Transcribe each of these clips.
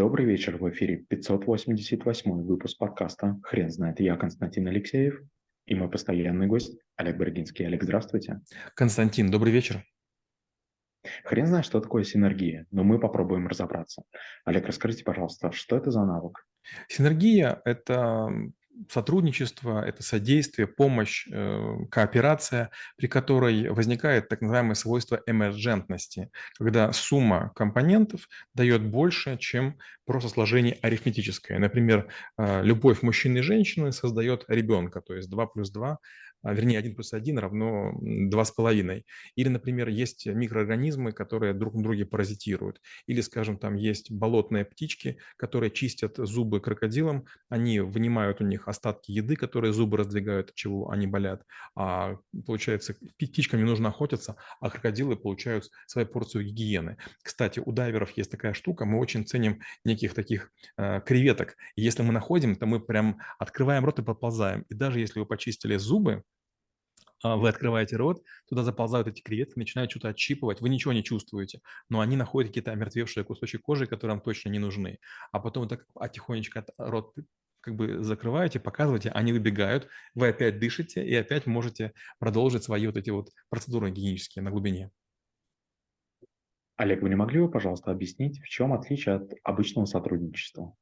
Добрый вечер, в эфире 588 выпуск подкаста «Хрен знает». Я Константин Алексеев и мой постоянный гость Олег Бородинский. Олег, здравствуйте. Константин, добрый вечер. Хрен знает, что такое синергия, но мы попробуем разобраться. Олег, расскажите, пожалуйста, что это за навык? Синергия– это сотрудничество, это содействие, помощь, э, кооперация, при которой возникает так называемое свойство эмерджентности, когда сумма компонентов дает больше, чем просто сложение арифметическое. Например, э, любовь мужчины и женщины создает ребенка, то есть 2 плюс 2 а, вернее, 1 плюс 1 равно 2,5. Или, например, есть микроорганизмы, которые друг на друге паразитируют. Или, скажем, там есть болотные птички, которые чистят зубы крокодилам, они вынимают у них остатки еды, которые зубы раздвигают, от чего они болят. А получается, птичкам не нужно охотиться, а крокодилы получают свою порцию гигиены. Кстати, у дайверов есть такая штука, мы очень ценим неких таких э, креветок. И если мы находим, то мы прям открываем рот и подползаем. И даже если вы почистили зубы, а, вы открываете рот, туда заползают эти креветки, начинают что-то отщипывать, вы ничего не чувствуете, но они находят какие-то омертвевшие кусочки кожи, которые вам точно не нужны. А потом вот так а тихонечко рот как бы закрываете, показываете, они выбегают, вы опять дышите и опять можете продолжить свои вот эти вот процедуры гигиенические на глубине. Олег, вы не могли бы, пожалуйста, объяснить, в чем отличие от обычного сотрудничества?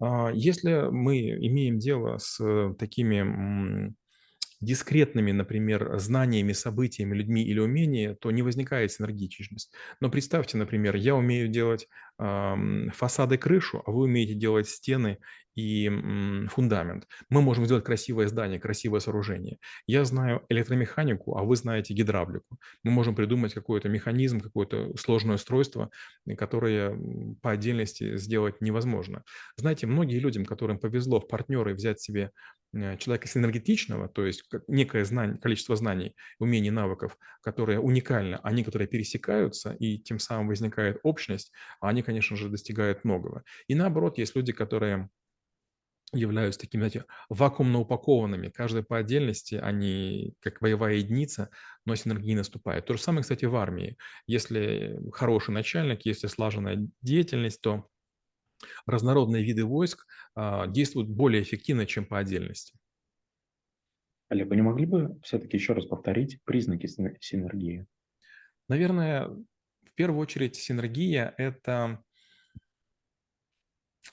А, если мы имеем дело с такими дискретными, например, знаниями, событиями, людьми или умениями, то не возникает синергичность. Но представьте, например, я умею делать фасады крышу, а вы умеете делать стены и фундамент. Мы можем сделать красивое здание, красивое сооружение. Я знаю электромеханику, а вы знаете гидравлику. Мы можем придумать какой-то механизм, какое-то сложное устройство, которое по отдельности сделать невозможно. Знаете, многие людям, которым повезло в партнеры взять себе э, человека синергетичного, то есть некое знание, количество знаний, умений, навыков, которые уникальны, они, которые пересекаются, и тем самым возникает общность, а они, конечно же, достигают многого. И наоборот, есть люди, которые являются такими, знаете, вакуумно упакованными. Каждый по отдельности, они как боевая единица, но синергии наступает. То же самое, кстати, в армии. Если хороший начальник, если слаженная деятельность, то разнородные виды войск а, действуют более эффективно, чем по отдельности. Олег, вы не могли бы все-таки еще раз повторить признаки синергии? Наверное, первую очередь синергия – это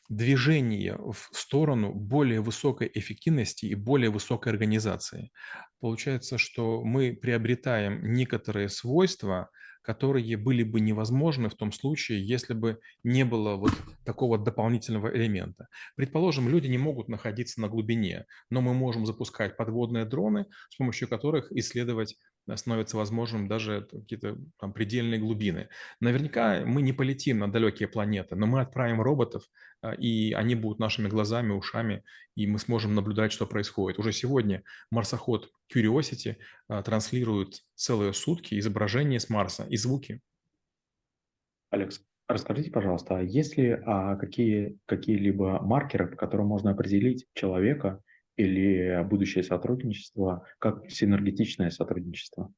движение в сторону более высокой эффективности и более высокой организации. Получается, что мы приобретаем некоторые свойства, которые были бы невозможны в том случае, если бы не было вот такого дополнительного элемента. Предположим, люди не могут находиться на глубине, но мы можем запускать подводные дроны, с помощью которых исследовать становится возможным даже какие-то там предельные глубины. Наверняка мы не полетим на далекие планеты, но мы отправим роботов, и они будут нашими глазами, ушами, и мы сможем наблюдать, что происходит. Уже сегодня марсоход Curiosity а, транслирует целые сутки изображения с Марса и звуки. Алекс, расскажите, пожалуйста, а есть ли а, какие, какие-либо маркеры, по которым можно определить человека или будущее сотрудничество как синергетичное сотрудничество?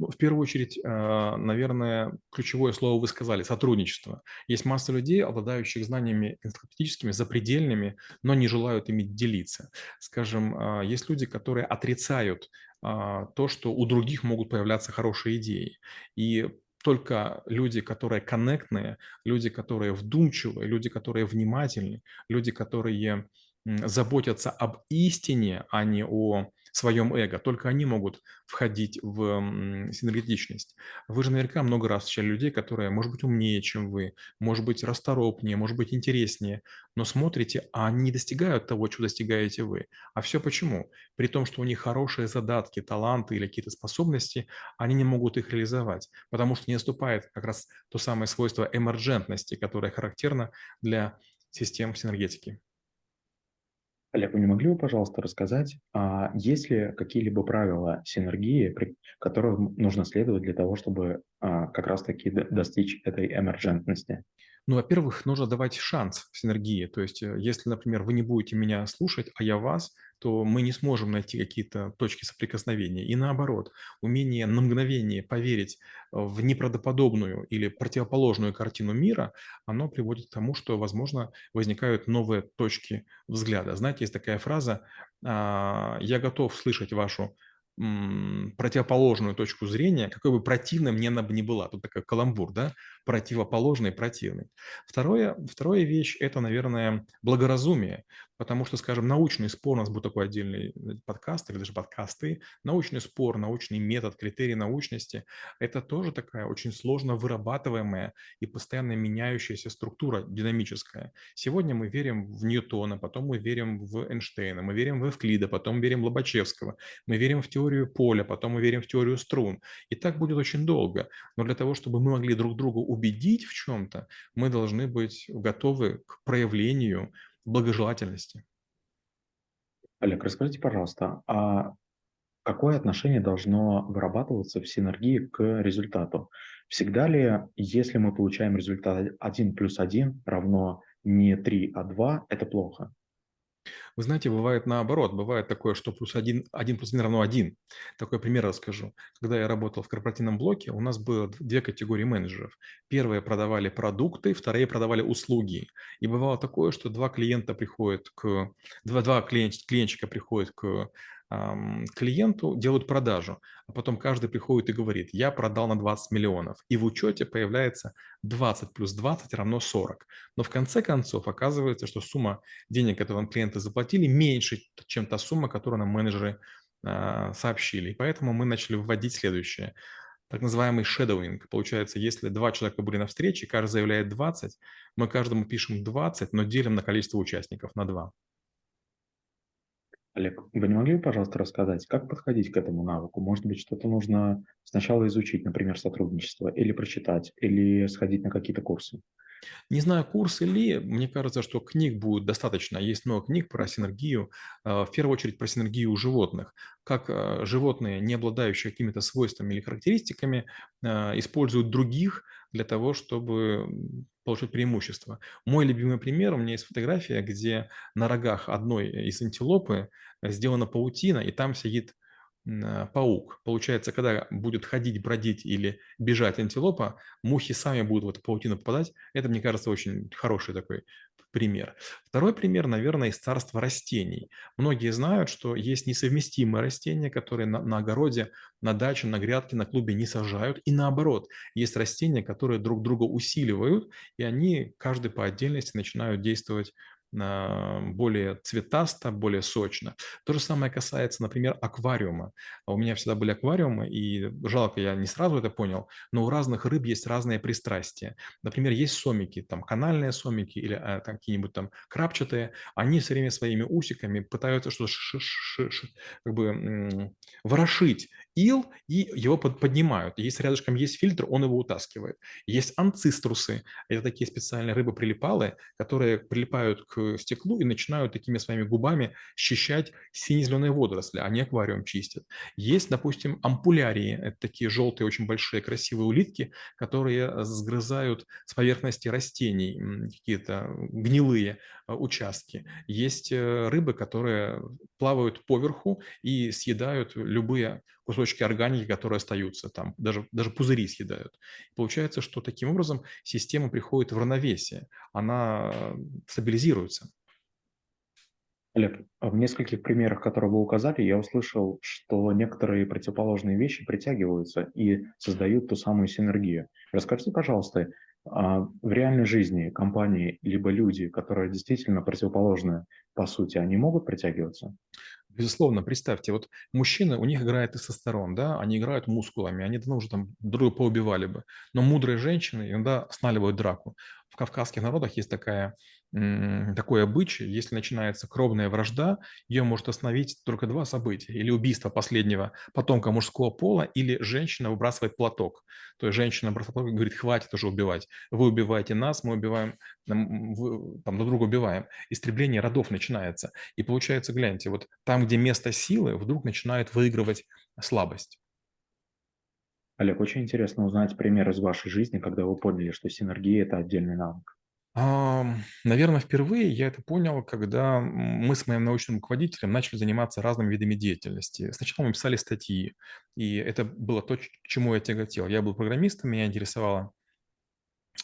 Ну, в первую очередь, а, наверное, ключевое слово вы сказали – сотрудничество. Есть масса людей, обладающих знаниями энциклопедическими, запредельными, но не желают ими делиться. Скажем, а, есть люди, которые отрицают а, то, что у других могут появляться хорошие идеи. И только люди, которые коннектные, люди, которые вдумчивые, люди, которые внимательны, люди, которые заботятся об истине, а не о своем эго. Только они могут входить в синергетичность. Вы же наверняка много раз встречали людей, которые, может быть, умнее, чем вы, может быть, расторопнее, может быть, интереснее, но смотрите, а они не достигают того, чего достигаете вы. А все почему? При том, что у них хорошие задатки, таланты или какие-то способности, они не могут их реализовать, потому что не наступает как раз то самое свойство эмерджентности, которое характерно для систем синергетики. Олег, вы не могли бы, пожалуйста, рассказать, а есть ли какие-либо правила синергии, которым нужно следовать для того, чтобы а, как раз-таки достичь этой эмерджентности? Ну, во-первых, нужно давать шанс синергии. То есть, э, если, например, вы не будете меня слушать, а я вас, то мы не сможем найти какие-то точки соприкосновения. И наоборот, умение на мгновение поверить в неправдоподобную или противоположную картину мира, оно приводит к тому, что, возможно, возникают новые точки взгляда. Знаете, есть такая фраза «А, «я готов слышать вашу противоположную точку зрения, какой бы противной мне она бы ни была. Тут такой каламбур, да? Противоположный, противный. Второе, вторая вещь – это, наверное, благоразумие. Потому что, скажем, научный спор, у нас будет такой отдельный э, подкаст или даже подкасты, научный спор, научный метод, критерии научности – это тоже такая очень сложно вырабатываемая и постоянно меняющаяся структура динамическая. Сегодня мы верим в Ньютона, потом мы верим в Эйнштейна, мы верим в Эвклида, потом верим в Лобачевского, мы верим в теорию поля, потом мы верим в теорию струн. И так будет очень долго. Но для того, чтобы мы могли друг друга убедить в чем-то, мы должны быть готовы к проявлению благожелательности. Олег, расскажите, пожалуйста, а какое отношение должно вырабатываться в синергии к результату? Всегда ли, если мы получаем результат 1 плюс 1 равно не 3, а 2, это плохо? Вы знаете, бывает наоборот. Бывает такое, что плюс один, один плюс один равно один. Такой пример расскажу. Когда я работал в корпоративном блоке, у нас было две категории менеджеров. Первые продавали продукты, вторые продавали услуги. И бывало такое, что два клиента приходят к... Два, два клиент, клиентчика приходят к клиенту, делают продажу, а потом каждый приходит и говорит, я продал на 20 миллионов, и в учете появляется 20 плюс 20 равно 40. Но в конце концов оказывается, что сумма денег, которую нам клиенты заплатили, меньше, чем та сумма, которую нам менеджеры а, сообщили. Поэтому мы начали вводить следующее. Так называемый shadowing. Получается, если два человека были на встрече, каждый заявляет 20, мы каждому пишем 20, но делим на количество участников на 2. Олег, вы не могли бы, пожалуйста, рассказать, как подходить к этому навыку? Может быть, что-то нужно сначала изучить, например, сотрудничество, или прочитать, или сходить на какие-то курсы? Не знаю, курс или, мне кажется, что книг будет достаточно. Есть много книг про синергию, а, в первую очередь про синергию у животных. Как а, животные, не обладающие какими-то свойствами или характеристиками, а, используют других для того, чтобы получить преимущество. Мой любимый пример, у меня есть фотография, где на рогах одной из антилопы сделана паутина, и там сидит паук. Получается, когда будет ходить, бродить или бежать антилопа, мухи сами будут в эту паутину попадать. Это, мне кажется, очень хороший такой пример. Второй пример, наверное, из царства растений. Многие знают, что есть несовместимые растения, которые на, на огороде, на даче, на грядке, на клубе не сажают. И наоборот, есть растения, которые друг друга усиливают, и они каждый по отдельности начинают действовать более цветасто, более сочно. То же самое касается, например, аквариума. А у меня всегда были аквариумы, и жалко, я не сразу это понял, но у разных рыб есть разные пристрастия. Например, есть сомики, там канальные сомики или а, какие-нибудь там крапчатые, они все время своими усиками пытаются что-то как бы ворошить ил и его поднимают. Если рядышком есть фильтр, он его утаскивает. Есть анциструсы, это такие специальные рыбы-прилипалы, которые прилипают к стеклу и начинают такими своими губами счищать сине-зеленые водоросли, они аквариум чистят. Есть, допустим, ампулярии, это такие желтые, очень большие, красивые улитки, которые сгрызают с поверхности растений какие-то гнилые а, участки. Есть э, рыбы, которые плавают поверху и съедают любые кусочки органики, которые остаются там, даже, даже пузыри съедают. Получается, что таким образом система приходит в равновесие, она стабилизируется. Олег, а в нескольких примерах, которые вы указали, я услышал, что некоторые противоположные вещи притягиваются и создают ту самую синергию. Расскажите, пожалуйста, а в реальной жизни компании либо люди, которые действительно противоположны по сути, они могут притягиваться? Безусловно, представьте, вот мужчины, у них играет тестостерон, да, они играют мускулами, они давно уже там друг поубивали бы. Но мудрые женщины иногда сналивают драку. В кавказских народах есть такая такой обычай, если начинается кровная вражда, ее может остановить только два события. Или убийство последнего потомка мужского пола, или женщина выбрасывает платок. То есть женщина бросает платок и говорит, хватит уже убивать. Вы убиваете нас, мы убиваем, вы, там, друг друга убиваем. Истребление родов начинается. И получается, гляньте, вот там, где место силы, вдруг начинает выигрывать слабость. Олег, очень интересно узнать пример из вашей жизни, когда вы поняли, что синергия – это отдельный навык. Наверное, впервые я это понял, когда мы с моим научным руководителем начали заниматься разными видами деятельности. Сначала мы писали статьи, и это было то, к чему я тяготел. Я был программистом, меня интересовала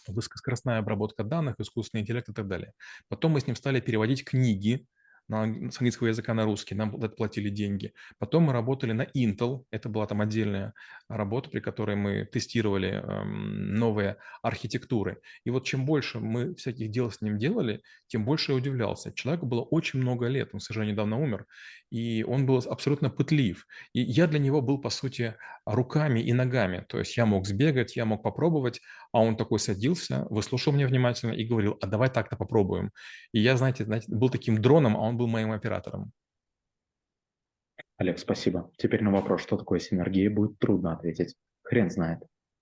высокоскоростная обработка данных, искусственный интеллект и так далее. Потом мы с ним стали переводить книги на, с английского языка на русский, нам платили деньги. Потом мы работали на Intel, это была там отдельная работа, при которой мы тестировали эм, новые архитектуры. И вот чем больше мы всяких дел с ним делали, тем больше я удивлялся. Человеку было очень много лет, он, к сожалению, недавно умер, и он был абсолютно пытлив. И я для него был, по сути, руками и ногами. То есть я мог сбегать, я мог попробовать, а он такой садился, выслушал меня внимательно и говорил, а давай так-то попробуем. И я, знаете, знаете, был таким дроном, а он был моим оператором. Олег, спасибо. Теперь на вопрос, что такое синергия, будет трудно ответить. Хрен знает.